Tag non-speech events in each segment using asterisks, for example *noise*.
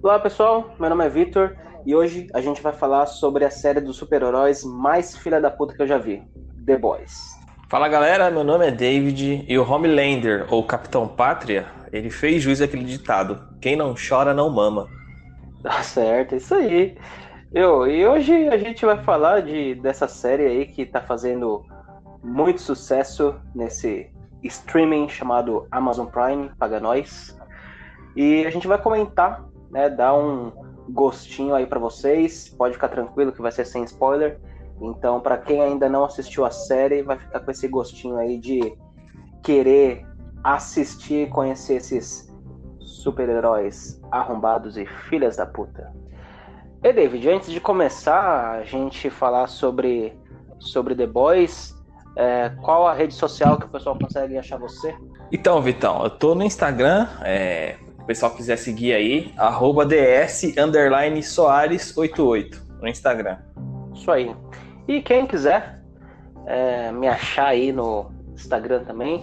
Olá pessoal, meu nome é Vitor e hoje a gente vai falar sobre a série dos super-heróis mais filha da puta que eu já vi, The Boys. Fala galera, meu nome é David e o Homelander, ou Capitão Pátria, ele fez juiz àquele ditado: quem não chora não mama. Tá certo, isso aí. Eu, e hoje a gente vai falar de, dessa série aí que tá fazendo muito sucesso nesse streaming chamado Amazon Prime, paga nós. E a gente vai comentar, né, dar um gostinho aí para vocês. Pode ficar tranquilo que vai ser sem spoiler. Então, para quem ainda não assistiu a série, vai ficar com esse gostinho aí de querer assistir e conhecer esses super-heróis arrombados e filhas da puta. E David, antes de começar a gente falar sobre, sobre The Boys, é, qual a rede social que o pessoal consegue achar você? Então, Vitão, eu tô no Instagram, é, pessoal quiser seguir aí, arroba ds, underline soares88, no Instagram. Isso aí. E quem quiser é, me achar aí no Instagram também,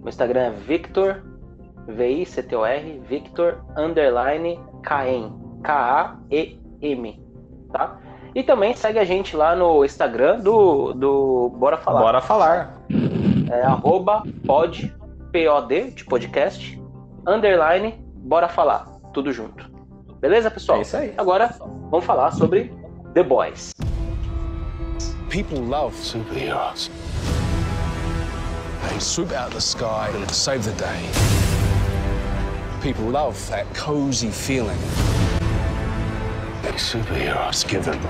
meu Instagram é Victor, V-I-C-T-O-R, Victor, underline, K-E-M, K-A-E-M, tá? E também segue a gente lá no Instagram do, do Bora Falar. Bora falar. É arroba pod, P-O-D, de podcast, underline, Bora Falar, tudo junto. Beleza, pessoal? É isso aí. Agora, vamos falar sobre The Boys. People love superheroes. They swoop out of the sky and save the day. People love that cozy feeling that superheroes give them.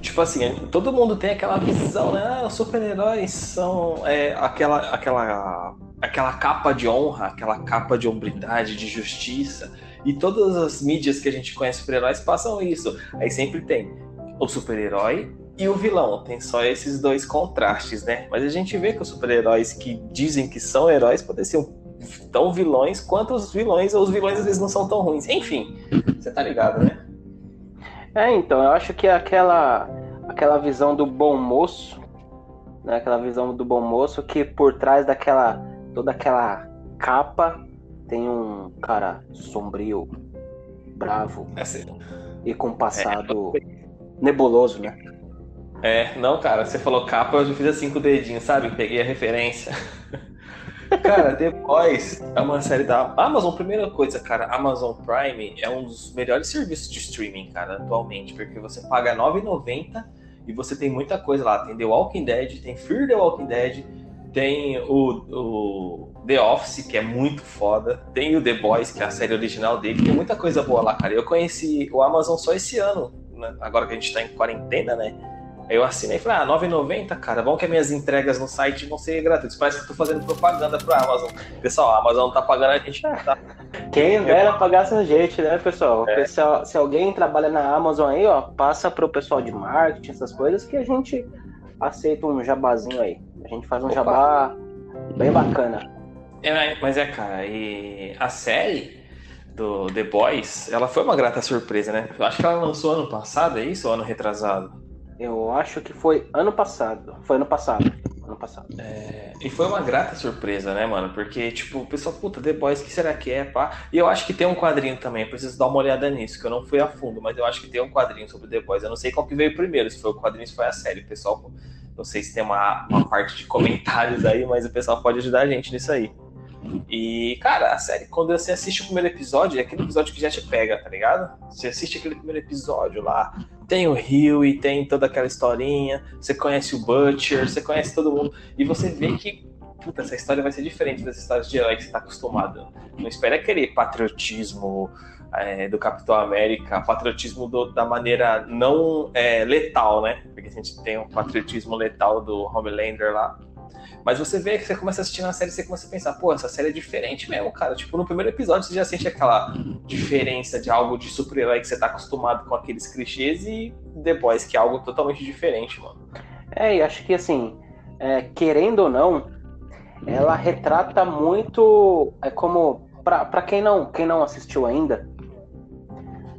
Tipo assim, todo mundo tem aquela visão, né? Ah, os super-heróis são é, aquela, aquela, aquela capa de honra, aquela capa de hombridade, de justiça. E todas as mídias que a gente conhece super-heróis passam isso. Aí sempre tem o super-herói e o vilão. Tem só esses dois contrastes, né? Mas a gente vê que os super-heróis que dizem que são heróis podem ser tão vilões quanto os vilões, ou os vilões às vezes não são tão ruins. Enfim, você tá ligado, né? É, então, eu acho que aquela, aquela visão do bom moço, né? Aquela visão do bom moço que por trás daquela. Toda aquela capa tem um cara sombrio, bravo É, cê- e com passado nebuloso, né? é, não, cara, você falou capa, eu já fiz assim com o dedinho, sabe? Peguei a referência. *laughs* Cara, The Boys é uma série da Amazon. Primeira coisa, cara, Amazon Prime é um dos melhores serviços de streaming, cara, atualmente, porque você paga R$ 9,90 e você tem muita coisa lá. Tem The Walking Dead, tem Fear the Walking Dead, tem o, o The Office, que é muito foda, tem o The Boys, que é a série original dele, tem muita coisa boa lá, cara. Eu conheci o Amazon só esse ano, né? agora que a gente tá em quarentena, né? Aí eu assinei e falei, ah, R$ 9,90, cara, bom que as minhas entregas no site vão ser gratuitas. Parece que eu tô fazendo propaganda pro Amazon. Pessoal, a Amazon não tá pagando a gente, tá? Quem dera pagasse a gente, né, pessoal? É. Pessoal, Se alguém trabalha na Amazon aí, ó, passa pro pessoal de marketing, essas coisas, que a gente aceita um jabazinho aí. A gente faz um Opa. jabá bem bacana. É, mas é, cara, e a série do The Boys, ela foi uma grata surpresa, né? Eu acho que ela lançou ano passado, é isso? Ou ano retrasado? Eu acho que foi ano passado. Foi ano passado. Ano passado. É, e foi uma grata surpresa, né, mano? Porque, tipo, o pessoal, puta, The Boys, que será que é, pá? E eu acho que tem um quadrinho também, eu preciso dar uma olhada nisso, que eu não fui a fundo, mas eu acho que tem um quadrinho sobre The Boys. Eu não sei qual que veio primeiro, se foi o quadrinho, se foi a série. O pessoal, não sei se tem uma, uma parte de comentários aí, mas o pessoal pode ajudar a gente nisso aí. E, cara, a série, quando você assiste o primeiro episódio, é aquele episódio que já te pega, tá ligado? Você assiste aquele primeiro episódio lá, tem o Rio e tem toda aquela historinha, você conhece o Butcher, você conhece todo mundo, e você vê que, puta, essa história vai ser diferente das histórias de herói que você tá acostumado. Não espera aquele patriotismo é, do Capitão América, patriotismo do- da maneira não é, letal, né? Porque a gente tem um patriotismo letal do Homelander lá. Mas você vê que você começa a assistir na série e você começa a pensar, pô, essa série é diferente mesmo, cara. Tipo, no primeiro episódio você já sente aquela diferença de algo de super-herói que você tá acostumado com aqueles clichês e Boys, que é algo totalmente diferente, mano. É, e acho que assim, é, querendo ou não, ela retrata muito. É como. Pra, pra quem, não, quem não assistiu ainda,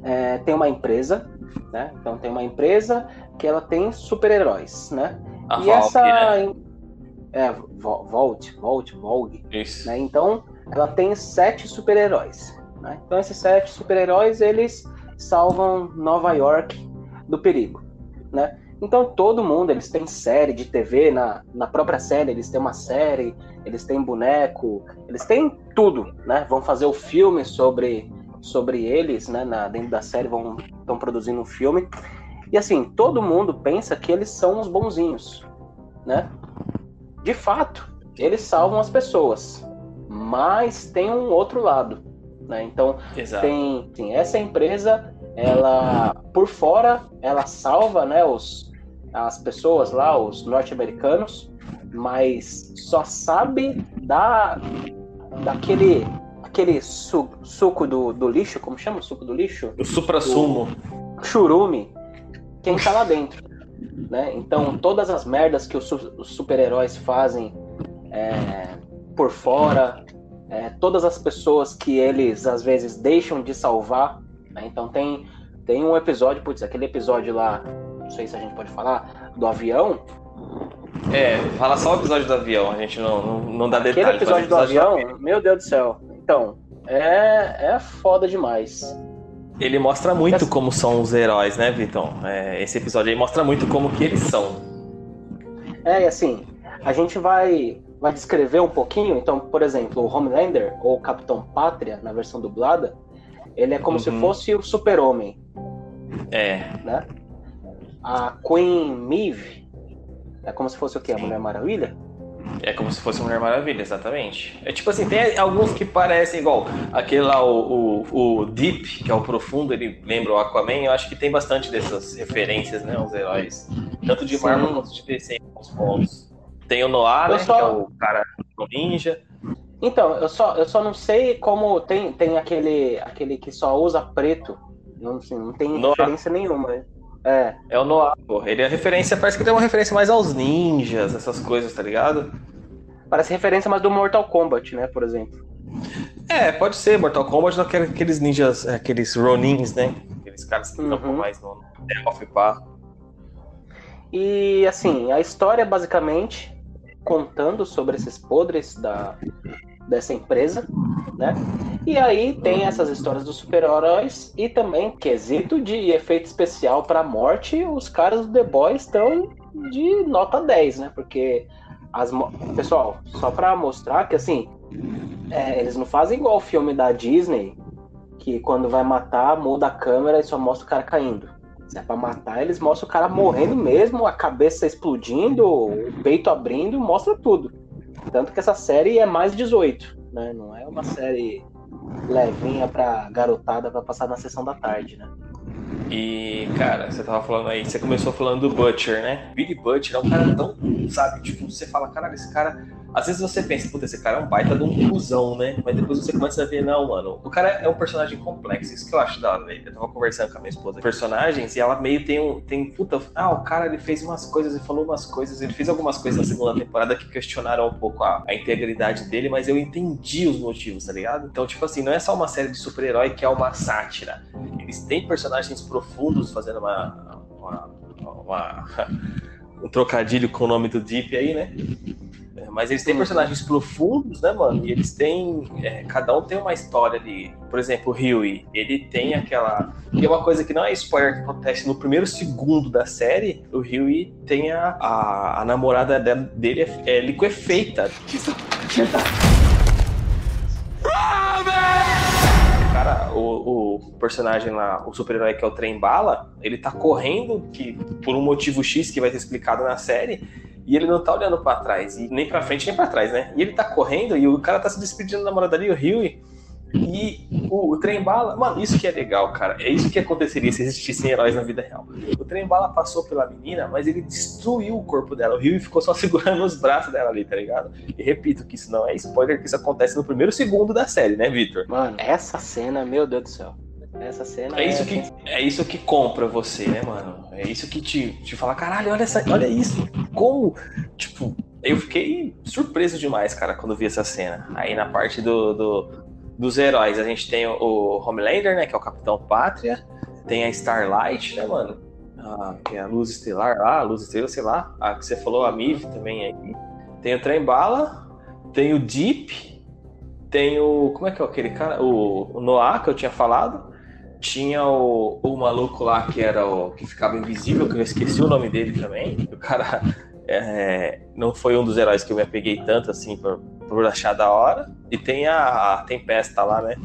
é, tem uma empresa, né? Então tem uma empresa que ela tem super-heróis, né? A e essa. né? É, Vo- Volt, Volt, Vogue. Isso. né? Então, ela tem sete super-heróis. Né? Então esses sete super-heróis eles salvam Nova York do perigo, né? Então todo mundo, eles têm série de TV, na, na própria série eles têm uma série, eles têm boneco, eles têm tudo, né? Vão fazer o filme sobre, sobre eles, né? Na, dentro da série vão estão produzindo um filme. E assim, todo mundo pensa que eles são os bonzinhos, né? De fato, eles salvam as pessoas, mas tem um outro lado, né? Então Exato. tem assim, essa empresa, ela por fora ela salva, né? Os as pessoas lá, os norte-americanos, mas só sabe da daquele aquele su, suco do, do lixo, como chama o suco do lixo? O supra-sumo. Churume, quem tá lá dentro. Né? Então, todas as merdas que os, super-heróis fazem é, por fora, é, todas as pessoas que eles às vezes deixam de salvar. Né? Então, tem, tem um episódio, putz, aquele episódio lá não sei se a gente pode falar, do avião. É, fala só o episódio do avião, a gente não, não, não dá detalhes. Aquele episódio do avião, do meu Deus do céu. Então, é, é foda demais. Ele mostra muito como são os heróis, né, Vitor? É, esse episódio aí mostra muito como que eles são. É, e assim, a gente vai, vai descrever um pouquinho. Então, por exemplo, o Homelander, ou Capitão Pátria, na versão dublada, ele é como uhum. se fosse o super-homem. É. Né? a Queen Maeve é como se fosse o quê? A Mulher Maravilha? É como se fosse Mulher Maravilha, exatamente. É tipo assim, tem alguns que parecem igual. Aquele lá, o, o, o, Deep, que é o profundo, ele lembra o Aquaman. Eu acho que tem bastante dessas referências, né? Os heróis. Tanto de Marvel quanto de DC em alguns pontos. Tem o Noah, né? Só... Que é o cara do ninja. Então, eu só, eu só não sei como tem, tem aquele, aquele que só usa preto. Não, assim, não tem Noah. referência nenhuma. É. É o Noah, pô. Ele é referência, parece que tem uma referência mais aos ninjas, essas coisas, tá ligado? Parece referência mais do Mortal Kombat, né, por exemplo. É, pode ser, Mortal Kombat, aqueles ninjas, aqueles Ronins, né? Aqueles caras que uhum. mais no Delphi, pá. E assim, a história basicamente contando sobre esses podres da, dessa empresa, né? E aí tem essas histórias dos super-heróis e também quesito de efeito especial para morte, os caras do The Boys estão de nota 10, né? Porque as pessoal, só para mostrar que assim, é, eles não fazem igual o filme da Disney, que quando vai matar, muda a câmera e só mostra o cara caindo. Se é pra matar, eles mostram o cara morrendo mesmo, a cabeça explodindo, o peito abrindo, mostra tudo. Tanto que essa série é mais 18, né? Não é uma série levinha pra garotada pra passar na sessão da tarde, né? E, cara, você tava falando aí, você começou falando do Butcher, né? Billy Butcher é um cara tão, sabe, tipo, você fala, caralho, esse cara às vezes você pensa, puta, esse cara é um baita de um cuzão, né? Mas depois você começa a ver, não, mano, o cara é um personagem complexo. Isso que eu acho da hora, né? Eu tava conversando com a minha esposa personagens e ela meio tem um. Tem, puta, ah, o cara ele fez umas coisas e falou umas coisas, ele fez algumas coisas na segunda temporada que questionaram um pouco a, a integridade dele, mas eu entendi os motivos, tá ligado? Então, tipo assim, não é só uma série de super-herói que é uma sátira. Eles têm personagens profundos fazendo uma, uma, uma *laughs* um trocadilho com o nome do Deep aí, né? Mas eles têm personagens profundos, né, mano? E eles têm. É, cada um tem uma história ali. Por exemplo, o Huey, ele tem aquela. E é uma coisa que não é spoiler que acontece no primeiro segundo da série. O Huey tem a, a, a namorada dele é, é liquefeita. cara, *laughs* o, o, personagem lá, o super-herói que é o Trem Bala, ele tá correndo que, por um motivo X que vai ser explicado na série e ele não tá olhando para trás, e nem para frente nem para trás, né? E ele tá correndo e o cara tá se despedindo da namorada ali, o Rio, e o, o trem bala, mano, isso que é legal, cara. É isso que aconteceria se existissem heróis na vida real. O trem bala passou pela menina, mas ele destruiu o corpo dela. O Rio ficou só *laughs* segurando os braços dela ali, tá ligado? E repito que isso não é spoiler, que isso acontece no primeiro segundo da série, né, Victor? Mano, essa cena, meu Deus do céu. Essa cena é, isso é... que é isso que compra você, né, mano? É isso que te, te fala, caralho, olha essa, olha isso. Como, tipo, eu fiquei surpreso demais, cara, quando vi essa cena. Aí na parte do, do dos heróis, a gente tem o Homelander, né, que é o Capitão Pátria, tem a Starlight, né, mano? Ah, que é a Luz Estelar lá, a Luz Estrela, sei lá, a que você falou, a Mif também aí. Tem o Trem Bala, tem o Deep, Tem o. Como é que é aquele cara? O, o Noah, que eu tinha falado. Tinha o, o maluco lá que era o. que ficava invisível, que eu esqueci o nome dele também. O cara é, não foi um dos heróis que eu me apeguei tanto assim por, por achar da hora. E tem a, a Tempesta lá, né?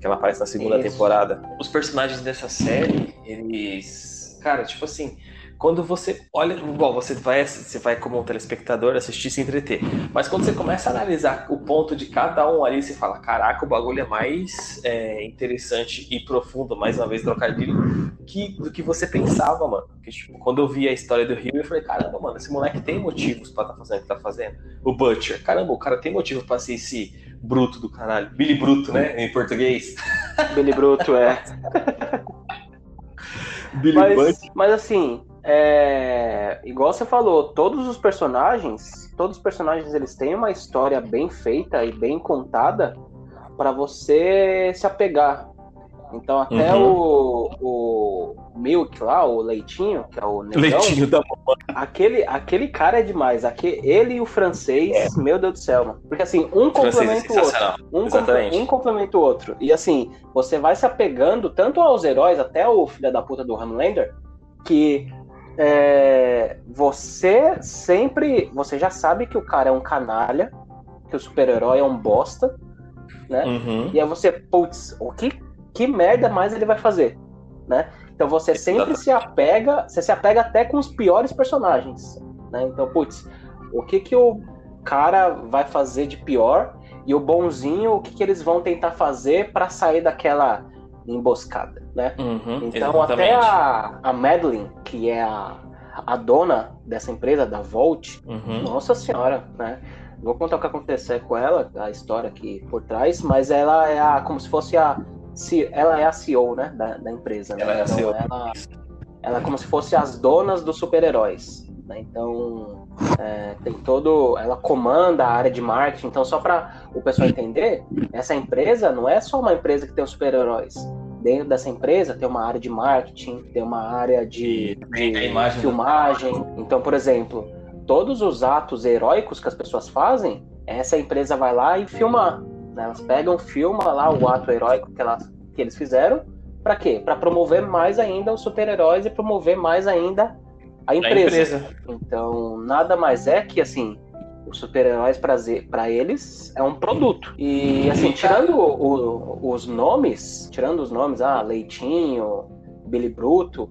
Que ela aparece na segunda Isso. temporada. Os personagens dessa série, eles. Cara, tipo assim quando você olha, igual você vai, você vai como um telespectador assistir se entreter, mas quando você começa a analisar o ponto de cada um ali, você fala, caraca, o bagulho é mais é, interessante e profundo, mais uma vez trocadilho, que, do que você pensava, mano. Porque, tipo, quando eu vi a história do Rio, eu falei, caramba, mano, esse moleque tem motivos para estar tá fazendo o que tá fazendo. O Butcher, caramba, o cara tem motivo para ser esse bruto do caralho. Billy Bruto, né, em português. *laughs* Billy Bruto, é. Billy mas, mas assim, é, igual você falou, todos os personagens, todos os personagens eles têm uma história bem feita e bem contada para você se apegar. Então até uhum. o, o Milk lá, o Leitinho, que é o negão, Leitinho da mamãe. Aquele, aquele cara é demais. Aquele, ele e o francês, é. meu Deus do céu, mano. Porque assim, um complementa o outro. Um, complementa, um complementa o outro. E assim, você vai se apegando tanto aos heróis, até o filho da puta do Homelander, que é, você sempre. Você já sabe que o cara é um canalha, que o super-herói é um bosta, né? Uhum. E aí você, putz, o que, que merda mais ele vai fazer, né? Então você sempre se apega, você se apega até com os piores personagens, né? Então, putz, o que que o cara vai fazer de pior e o bonzinho, o que que eles vão tentar fazer para sair daquela emboscada, né? Uhum, então exatamente. até a, a Madeline, que é a, a dona dessa empresa, da Volt, uhum. nossa senhora, né? Vou contar o que aconteceu com ela, a história aqui por trás, mas ela é a, como se fosse a, ela é a CEO, né, da, da empresa. Né? Ela é a CEO. Então, ela, ela é como se fosse as donas dos super-heróis. Né? Então, é, tem todo. Ela comanda a área de marketing. Então, só para o pessoal entender, essa empresa não é só uma empresa que tem os super-heróis. Dentro dessa empresa tem uma área de marketing, tem uma área de, de imagem filmagem. Então, por exemplo, todos os atos heróicos que as pessoas fazem, essa empresa vai lá e filma. Né? Elas pegam, filma lá o ato heróico que, elas, que eles fizeram. Para quê? Para promover mais ainda os super-heróis e promover mais ainda a empresa. empresa. Então, nada mais é que assim, os super-heróis para eles é um produto. E assim, tirando o, o, os nomes, tirando os nomes, ah, Leitinho, Billy Bruto,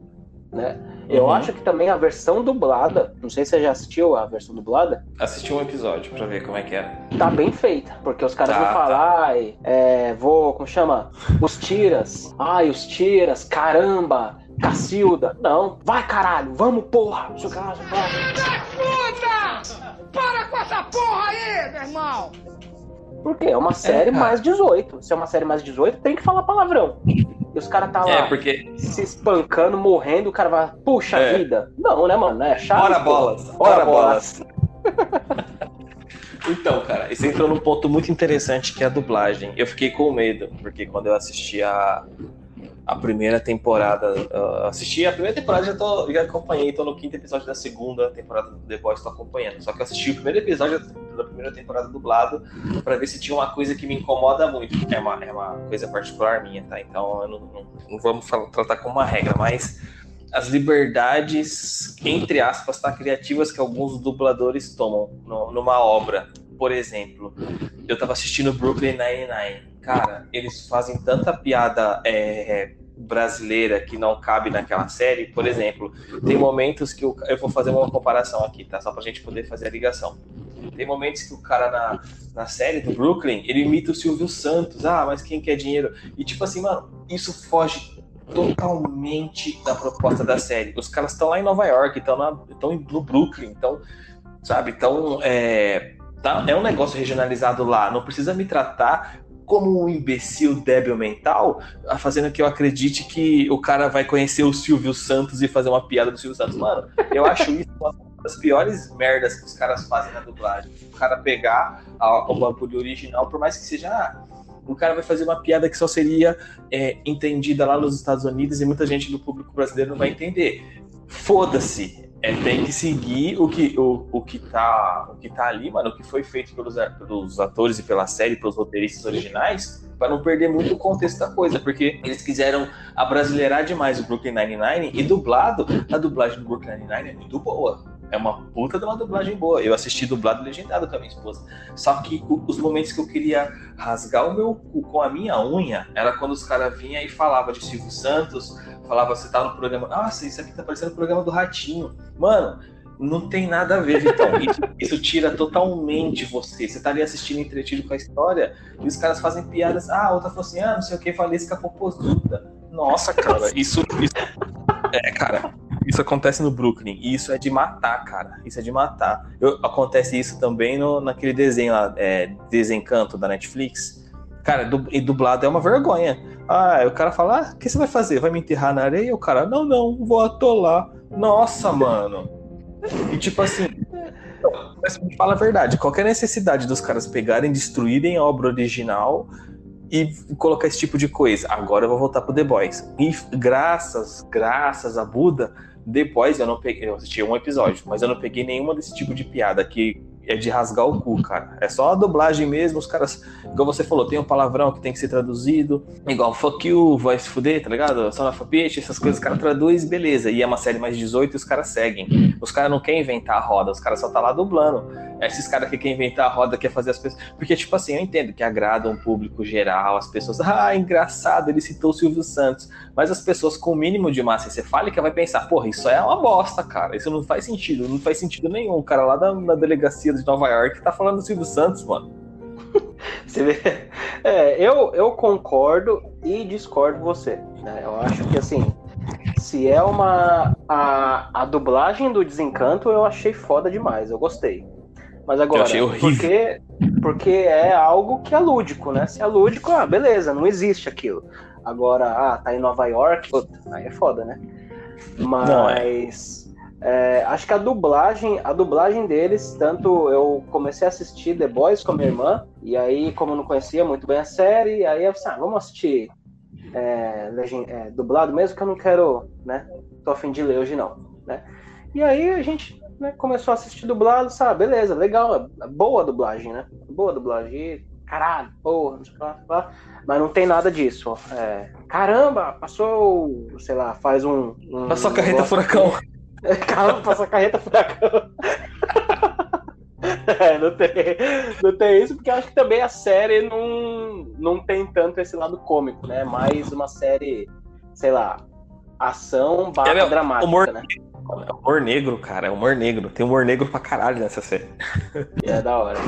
né? Uhum. Eu acho que também a versão dublada, não sei se você já assistiu a versão dublada. Assisti um episódio pra ver como é que é. Tá bem feita, porque os caras tá, vão falar, tá. é, vou, como chama? Os tiras. Ai, os tiras, caramba, Cacilda. Não, vai caralho, vamos porra. Puta! Para com essa porra aí, meu irmão! Porque é uma série é, mais 18. Se é uma série mais 18, tem que falar palavrão. E os caras tá lá é, porque... se espancando, morrendo, o cara vai, puxa é. vida. Não, né, mano? É chato. Ora bolas. Ora, Ora bolas. *laughs* então, cara, isso entrou num ponto muito interessante que é a dublagem. Eu fiquei com medo, porque quando eu assisti a, a primeira temporada. Uh, assisti a primeira temporada, já, tô, já acompanhei, tô no quinto episódio da segunda temporada do The Boys, tô acompanhando. Só que eu assisti o primeiro episódio da primeira temporada dublado para ver se tinha uma coisa que me incomoda muito. É uma, é uma coisa particular minha, tá? Então não, não, não, vamos falar, tratar como uma regra, mas as liberdades, entre aspas, tá, criativas que alguns dubladores tomam no, numa obra. Por exemplo, eu tava assistindo Brooklyn Nine-Nine cara, eles fazem tanta piada é, brasileira que não cabe naquela série. Por exemplo, tem momentos que o, eu vou fazer uma comparação aqui, tá? Só pra gente poder fazer a ligação. Tem momentos que o cara na, na série do Brooklyn, ele imita o Silvio Santos. Ah, mas quem quer dinheiro? E tipo assim, mano, isso foge totalmente da proposta da série. Os caras estão lá em Nova York, estão no Brooklyn, então, sabe? Então, é, tá, é um negócio regionalizado lá. Não precisa me tratar como um imbecil débil mental, fazendo que eu acredite que o cara vai conhecer o Silvio Santos e fazer uma piada do Silvio Santos. Mano, eu acho isso uma das piores merdas que os caras fazem na dublagem. O cara pegar a, o bagulho original, por mais que seja. Ah, o cara vai fazer uma piada que só seria é, entendida lá nos Estados Unidos e muita gente do público brasileiro não vai entender. Foda-se É, tem que seguir o que, o, o, que tá, o que tá ali, mano, o que foi feito pelos, pelos atores e pela série, pelos roteiristas originais, para não perder muito o contexto da coisa, porque eles quiseram abrasileirar demais o Brooklyn Nine-Nine e dublado, a dublagem do Brooklyn Nine-Nine é muito boa. É uma puta de uma dublagem boa. Eu assisti dublado legendado com a minha esposa. Só que os momentos que eu queria rasgar o meu cu com a minha unha era quando os caras vinham e falavam de Silvio Santos, falava você tá no programa. Nossa, isso aqui tá parecendo o programa do Ratinho. Mano, não tem nada a ver, Vitão. Isso, tira totalmente você. Você tá ali assistindo entretido com a história e os caras fazem piadas. Ah, outra falou assim: ah, não sei o que, falei isso com a. Nossa, cara, isso, isso. É, cara, isso acontece no Brooklyn. E isso é de matar, cara. Isso é de matar. Eu, acontece isso também no, naquele desenho lá, é, Desencanto da Netflix. Cara, du, e dublado é uma vergonha. Ah, o cara fala: ah, o que você vai fazer? Vai me enterrar na areia? O cara, não, não, vou atolar. Nossa, mano. E tipo assim, fala a verdade, qualquer necessidade dos caras pegarem, destruírem a obra original e colocar esse tipo de coisa. Agora eu vou voltar pro The Boys. E graças, graças a Buda, Boys eu não peguei, eu assisti um episódio, mas eu não peguei nenhuma desse tipo de piada que é de rasgar o cu, cara. É só a dublagem mesmo, os caras, igual você falou, tem um palavrão que tem que ser traduzido, igual fuck you, vai se fuder, tá ligado? Só na bitch, essas coisas, os caras traduz, beleza. E é uma série mais 18 e os caras seguem. Os caras não querem inventar a roda, os caras só tá lá dublando. Esses caras que querem inventar a roda, quer fazer as pessoas. Porque, tipo assim, eu entendo que agrada um público geral, as pessoas, ah, engraçado, ele citou o Silvio Santos. Mas as pessoas com o mínimo de massa encefálica vai pensar, porra, isso é uma bosta, cara. Isso não faz sentido, não faz sentido nenhum. O cara lá da delegacia de Nova York tá falando do Silvio Santos, mano. *laughs* Você vê? É, eu, eu concordo e discordo com você. Né? Eu acho que assim, se é uma. A, a dublagem do Desencanto eu achei foda demais, eu gostei. Mas agora, eu achei horrível. porque, porque é algo que é lúdico, né? Se é lúdico, ah, beleza, não existe aquilo. Agora, ah, tá em Nova York, puta, aí é foda, né? Mas. É, acho que a dublagem, a dublagem deles, tanto eu comecei a assistir The Boys com a minha irmã, e aí, como não conhecia muito bem a série, aí eu disse, ah, vamos assistir é, é, dublado mesmo, que eu não quero, né? Tô afim de ler hoje não, né? E aí a gente né, começou a assistir dublado, sabe? Beleza, legal, é boa a dublagem, né? Boa dublagem, caralho, porra, não sei lá, mas não tem nada disso. É, caramba, passou, sei lá, faz um. um passou a carreta furacão. *laughs* Calma, passa carreta furacão. *laughs* é, não tem, não tem isso, porque eu acho que também a série não, não tem tanto esse lado cômico, né? Mais uma série, sei lá, ação barra é, dramática, humor, né? É humor negro, cara, é humor negro. Tem humor negro pra caralho nessa série. É da hora.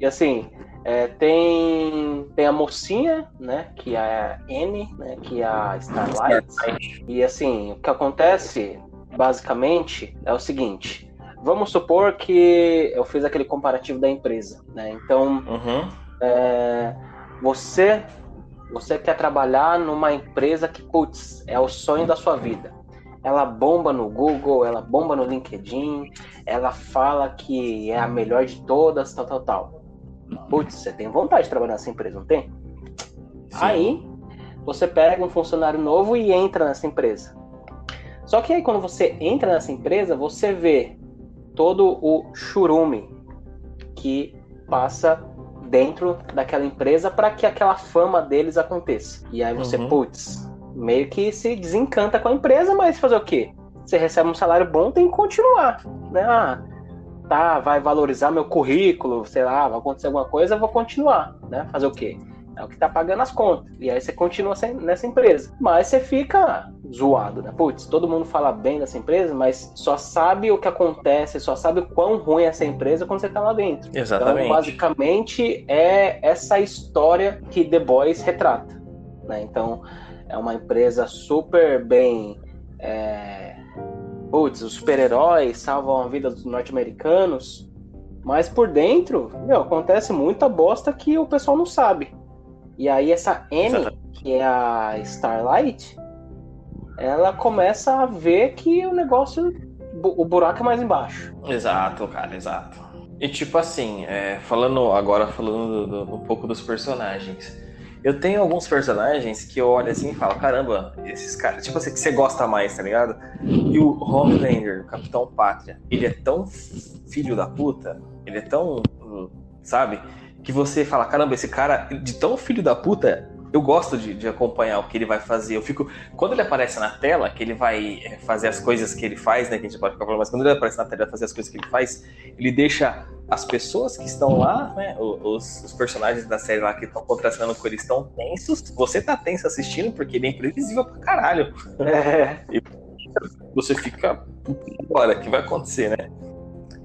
E assim, é, tem, tem a mocinha, né? Que é a N, né? Que é a Starlight. E assim, o que acontece basicamente, é o seguinte. Vamos supor que eu fiz aquele comparativo da empresa, né? Então, uhum. é, você você quer trabalhar numa empresa que, putz, é o sonho da sua vida. Ela bomba no Google, ela bomba no LinkedIn, ela fala que é a melhor de todas, tal, tal, tal. Putz, você tem vontade de trabalhar nessa empresa, não tem? Sim. Aí, você pega um funcionário novo e entra nessa empresa. Só que aí quando você entra nessa empresa, você vê todo o churume que passa dentro daquela empresa para que aquela fama deles aconteça. E aí você, uhum. putz, meio que se desencanta com a empresa, mas fazer o quê? Você recebe um salário bom, tem que continuar, né? Ah, tá, vai valorizar meu currículo, sei lá, vai acontecer alguma coisa, eu vou continuar, né? Fazer o quê? É o que tá pagando as contas. E aí você continua nessa empresa. Mas você fica zoado, né? Putz, todo mundo fala bem dessa empresa, mas só sabe o que acontece, só sabe o quão ruim é essa empresa quando você tá lá dentro. Exatamente. Então, basicamente, é essa história que The Boys retrata. Né? Então, é uma empresa super bem. É... Putz, os super-heróis salvam a vida dos norte-americanos, mas por dentro, meu, acontece muita bosta que o pessoal não sabe. E aí essa N, que é a Starlight, ela começa a ver que o negócio, o buraco é mais embaixo. Exato, cara, exato. E tipo assim, é, falando agora falando do, do, um pouco dos personagens, eu tenho alguns personagens que eu olho assim e falo, caramba, esses caras, tipo assim, que você gosta mais, tá ligado? E o Homelander, o Capitão Pátria, ele é tão filho da puta, ele é tão, sabe? Que você fala, caramba, esse cara, de tão filho da puta, eu gosto de, de, acompanhar o que ele vai fazer. Eu fico. Quando ele aparece na tela, que ele vai é, fazer as coisas que ele faz, né? Que a gente pode ficar falando, mas quando ele aparece na tela fazer as coisas que ele faz, ele deixa as pessoas que estão lá, né? Os, os personagens da série lá que estão contrastando com ele estão tensos. Você tá tenso assistindo porque ele é imprevisível pra caralho. É. E você fica. Agora, o que vai acontecer, né?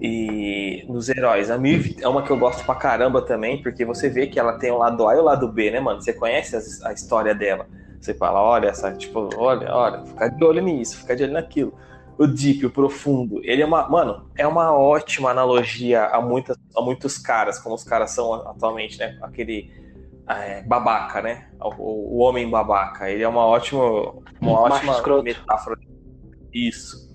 E nos heróis, a Miv é uma que eu gosto pra caramba também, porque você vê que ela tem o lado A e o lado B, né, mano? Você conhece a, a história dela. Você fala, olha, essa, tipo, olha, olha, fica de olho nisso, fica de olho naquilo. O Deep, o Profundo, ele é uma, mano, é uma ótima analogia a, muitas, a muitos caras, como os caras são atualmente, né? Aquele é, babaca, né? O, o, homem babaca. Ele é uma ótima, uma ótima metáfora. Isso.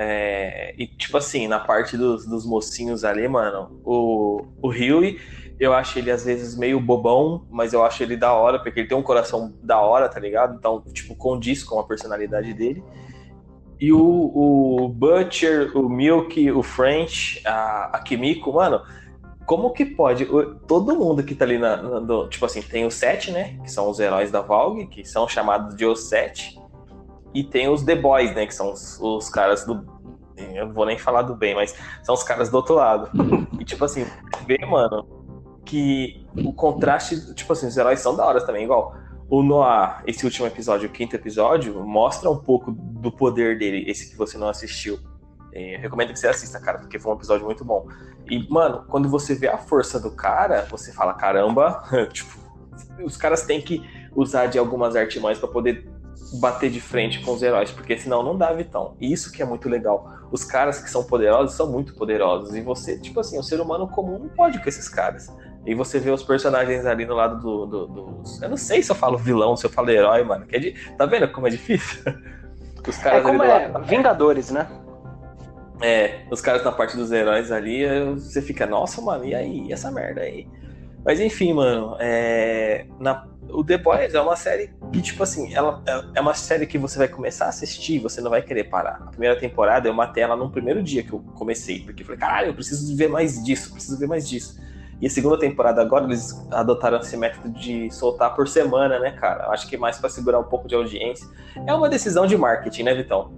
É, e, tipo assim, na parte dos, dos mocinhos ali, mano, o, o Huey, eu acho ele às vezes meio bobão, mas eu acho ele da hora, porque ele tem um coração da hora, tá ligado? Então, tipo, condiz com a personalidade dele. E o, o Butcher, o Milk, o French, a, a Kimiko, mano, como que pode? Todo mundo que tá ali na, na, Tipo assim, tem os sete, né? Que são os heróis da Valg, que são chamados de os sete. E tem os The Boys, né? Que são os, os caras do. Eu vou nem falar do bem, mas são os caras do outro lado. E tipo assim, vê, mano, que o contraste, tipo assim, os heróis são da hora também, igual. O Noah, esse último episódio, o quinto episódio, mostra um pouco do poder dele, esse que você não assistiu. É, eu recomendo que você assista, cara, porque foi um episódio muito bom. E, mano, quando você vê a força do cara, você fala, caramba, *laughs* tipo, os caras têm que usar de algumas artimanhas para poder bater de frente com os heróis, porque senão não dá, Vitão. E isso que é muito legal. Os caras que são poderosos são muito poderosos. E você, tipo assim, o ser humano comum não pode com esses caras. E você vê os personagens ali no lado do, do, dos. Eu não sei se eu falo vilão, se eu falo herói, mano. Que é de... Tá vendo como é difícil? *laughs* Os caras é como é, lado... Vingadores, né? É, os caras na parte dos heróis ali, você fica, nossa, mano, e aí? E essa merda aí? Mas enfim, mano, é... na o The Boys é uma série que, tipo assim, ela é, é uma série que você vai começar a assistir e você não vai querer parar. A primeira temporada eu matei ela no primeiro dia que eu comecei, porque eu falei, caralho, eu preciso ver mais disso, preciso ver mais disso. E a segunda temporada agora eles adotaram esse método de soltar por semana, né, cara? Acho que é mais para segurar um pouco de audiência. É uma decisão de marketing, né, Vitão?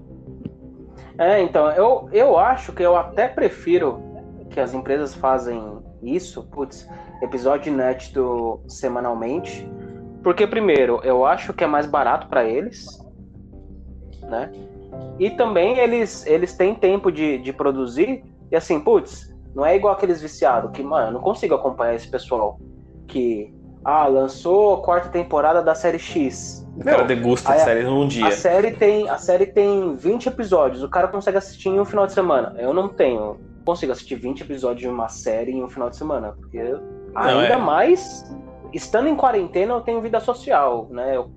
É, então, eu, eu acho que eu até prefiro que as empresas fazem isso, putz, episódio inédito semanalmente, porque, primeiro, eu acho que é mais barato para eles, né? E também eles, eles têm tempo de, de produzir, e assim, putz, não é igual aqueles viciados, que, mano, eu não consigo acompanhar esse pessoal que, ah, lançou a quarta temporada da série X. O cara degusta a série num dia. A série, tem, a série tem 20 episódios, o cara consegue assistir em um final de semana. Eu não tenho, consigo assistir 20 episódios de uma série em um final de semana, porque não, ainda é... mais estando em quarentena, eu tenho vida social, né? Eu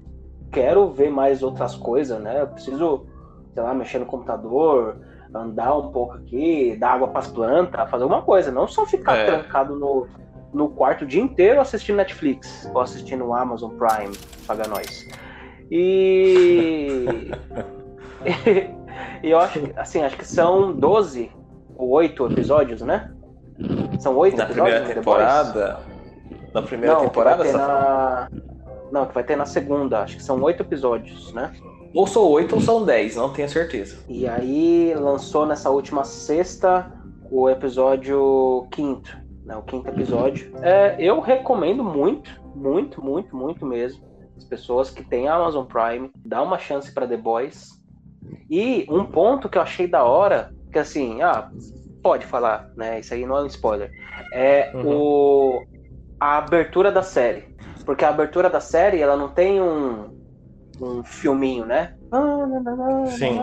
quero ver mais outras coisas, né? Eu preciso, sei lá, mexer no computador, andar um pouco aqui, dar água para as plantas, fazer alguma coisa, não só ficar é. trancado no, no quarto o dia inteiro assistindo Netflix ou assistindo o Amazon Prime, paga nós. E... *laughs* *laughs* e eu acho que, assim, acho que são 12 ou 8 episódios, né? São 8 Na episódios? Na primeira temporada, na primeira não, temporada? Que na... Não, que vai ter na segunda. Acho que são oito episódios, né? Ou são oito ou são dez, não tenho certeza. E aí lançou nessa última sexta o episódio quinto, né? O quinto episódio. É, eu recomendo muito, muito, muito, muito mesmo. As pessoas que têm Amazon Prime, dá uma chance para The Boys. E um ponto que eu achei da hora, que assim, ah, pode falar, né? Isso aí não é um spoiler. É uhum. o a abertura da série. Porque a abertura da série, ela não tem um, um filminho, né? Sim.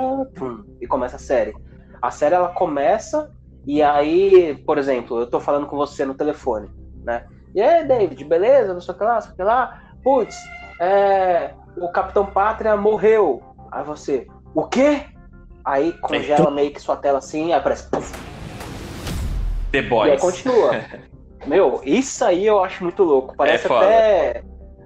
E começa a série. A série, ela começa e aí, por exemplo, eu tô falando com você no telefone, né? E aí, David, beleza? Não sei o que lá, não sei o que lá. Putz, é, o Capitão Pátria morreu. Aí você, o quê? Aí congela meio que sua tela assim, aí aparece. Puff. The Boys. E aí continua. *laughs* Meu, isso aí eu acho muito louco. Parece é até.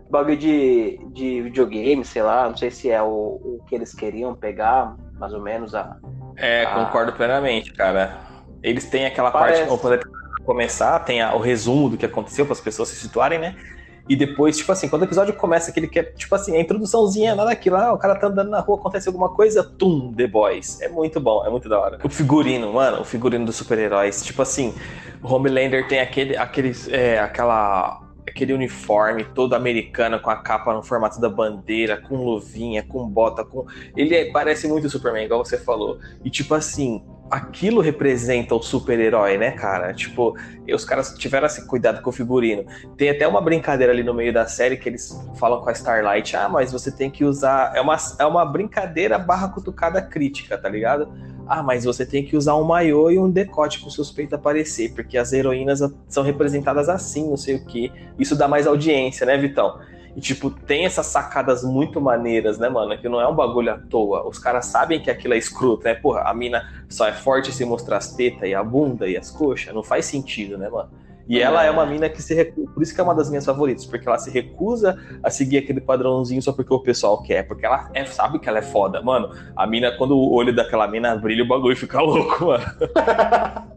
bagulho de, de videogame, sei lá, não sei se é o, o que eles queriam pegar, mais ou menos a. É, a... concordo plenamente, cara. Eles têm aquela Parece. parte, para começar, tem a- o resumo do que aconteceu para as pessoas se situarem, né? E depois, tipo assim, quando o episódio começa, aquele que é, tipo assim, a introduçãozinha, nada daquilo, ah, o cara tá andando na rua, acontece alguma coisa, tum, The Boys. É muito bom, é muito da hora. O figurino, mano, o figurino dos super-heróis, tipo assim, o Homelander tem aquele, aquele, é, aquela, aquele uniforme todo americano com a capa no formato da bandeira, com luvinha, com bota, com... Ele é- parece muito Superman, igual você falou. E tipo assim, aquilo representa o super-herói, né, cara? Tipo, os caras tiveram esse cuidado com o figurino. Tem até uma brincadeira ali no meio da série que eles falam com a Starlight, ah, mas você tem que usar. É uma, é uma brincadeira barra cutucada crítica, tá ligado? Ah, mas você tem que usar um maiô e um decote pro seus peitos aparecer, porque as heroínas são representadas assim, não sei o que. Isso dá mais audiência, né, Vitão? E, tipo, tem essas sacadas muito maneiras, né, mano? Que não é um bagulho à toa. Os caras sabem que aquilo é escroto, né? Porra, a mina só é forte se mostrar as tetas e a bunda e as coxas. Não faz sentido, né, mano? E ela é uma mina que se recusa. Por isso que é uma das minhas favoritas, porque ela se recusa a seguir aquele padrãozinho só porque o pessoal quer. Porque ela é- sabe que ela é foda. Mano, a mina, quando o olho daquela mina brilha, o bagulho fica *laughs* louco, mano. *laughs*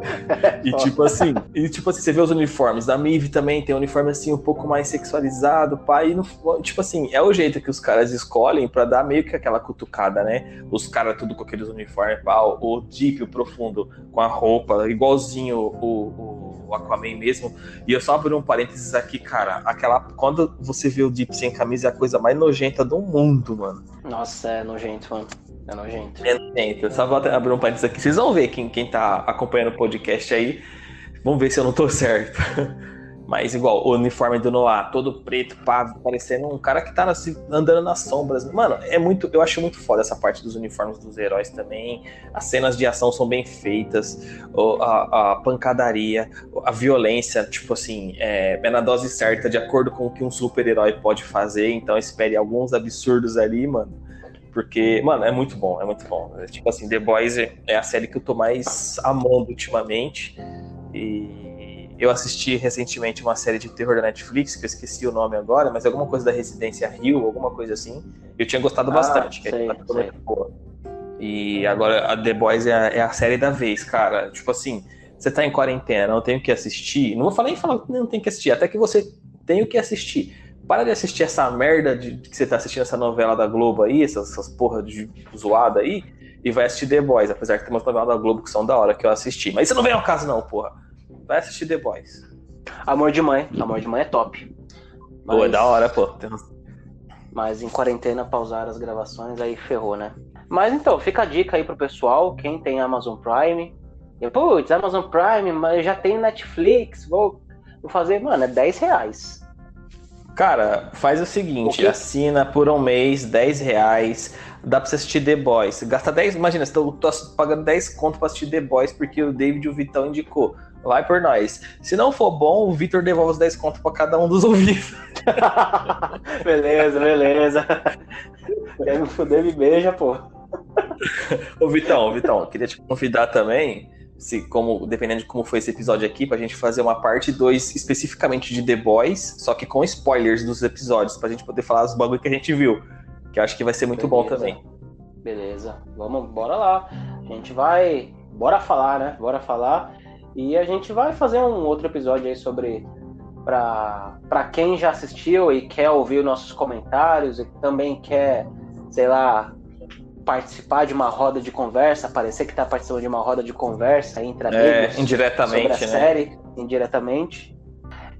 *laughs* E tipo assim, e tipo assim, você vê os uniformes da Mive também, tem um uniforme assim um pouco mais sexualizado, pai, no, tipo assim, é o jeito que os caras escolhem pra dar meio que aquela cutucada, né? Os caras tudo com aqueles uniformes, pá, o Deep, o profundo, com a roupa, igualzinho o, o, o Aquaman mesmo. E eu só abri um parênteses aqui, cara, aquela quando você vê o Deep sem camisa é a coisa mais nojenta do mundo, mano. Nossa, é nojento, mano. É nojento. É nojento. Só vou abrir um parênteses aqui. Vocês vão ver quem, quem tá acompanhando o podcast aí. Vamos ver se eu não tô *laughs* certo. Mas igual, o uniforme do Noah, todo preto, pá, parecendo um cara que tá andando nas sombras. Mano, é muito. Eu acho muito foda essa parte dos uniformes dos heróis também. As cenas de ação são bem feitas. A, a pancadaria, a violência, tipo assim, é, é na dose certa, de acordo com o que um super-herói pode fazer. Então espere alguns absurdos ali, mano. Porque, mano, é muito bom, é muito bom. É, tipo assim, The Boys é é a série que eu tô mais amando ultimamente. E eu assisti recentemente uma série de terror da Netflix, que eu esqueci o nome agora, mas é alguma coisa da Residência Rio, alguma coisa assim. Eu tinha gostado Ah, bastante, que sei, é ficou sei. muito boa. E agora a The Boys é a, é a série da vez, cara. Tipo assim, você tá em quarentena, não tem o que assistir. Não vou falar nem falar que não tem que assistir, até que você tem o que assistir. Para de assistir essa merda de, de que você tá assistindo essa novela da Globo aí, essas, essas porra de zoada aí, e vai assistir The Boys, apesar que tem umas novelas da Globo que são da hora que eu assisti. Mas isso não vem ao caso, não, porra. Vai assistir The Boys. Amor de mãe. Amor de mãe é top. Pô, é da hora, pô. Tem Mas em quarentena pausar as gravações, aí ferrou, né? Mas então, fica a dica aí pro pessoal, quem tem Amazon Prime. Eu, Putz, Amazon Prime, mas já tenho Netflix, vou, vou fazer, mano, é 10 reais. Cara, faz o O seguinte, quê? assina por um mês, 10 reais, dá pra você assistir The Boys. Gasta 10, imagina, você tá tô pagando 10 conto pra assistir The Boys porque o David e o Vitão indicou. Vai por nós. Se não for bom, o Vitor devolve os 10 conto pra cada um dos ouvintes. *laughs* beleza, beleza. Quer me fuder, me beija, pô. Ô Vitão, Vitão, queria te convidar também, se como dependendo de como foi esse episódio aqui, pra gente fazer uma parte 2 especificamente de The Boys, só que com spoilers dos episódios, pra gente poder falar os bagulho que a gente viu. Que eu acho que vai ser muito bom Beleza. também. Beleza, vamos, bora lá. A gente vai, bora falar, né? Bora falar. E a gente vai fazer um outro episódio aí sobre pra, pra quem já assistiu e quer ouvir nossos comentários e também quer, sei lá, participar de uma roda de conversa, parecer que tá participando de uma roda de conversa entre É, amigos sobre indiretamente, a né? série, indiretamente.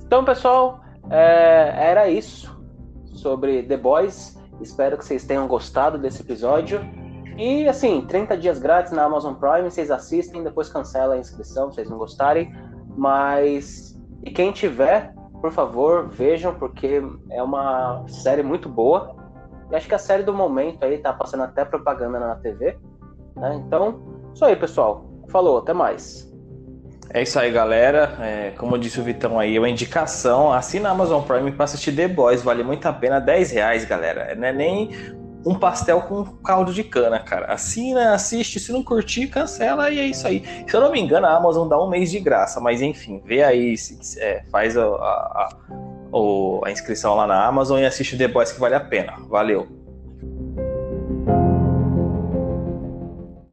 Então, pessoal, é, era isso sobre The Boys. Espero que vocês tenham gostado desse episódio. E assim, 30 dias grátis na Amazon Prime, vocês assistem, depois cancela a inscrição, se vocês não gostarem. Mas e quem tiver, por favor, vejam, porque é uma série muito boa. E acho que a série do momento aí tá passando até propaganda na TV. né? Então, isso aí, pessoal. Falou, até mais. É isso aí, galera. É, como disse o Vitão aí, é uma indicação. Assina a Amazon Prime pra assistir The Boys. Vale muito a pena. 10 reais, galera. Não é nem um pastel com caldo de cana, cara. Assina, assiste. Se não curtir, cancela e é isso aí. Se eu não me engano, a Amazon dá um mês de graça. Mas enfim, vê aí. Se- é, faz a, a- a- o, a inscrição lá na Amazon e assiste The Boys que vale a pena. Valeu!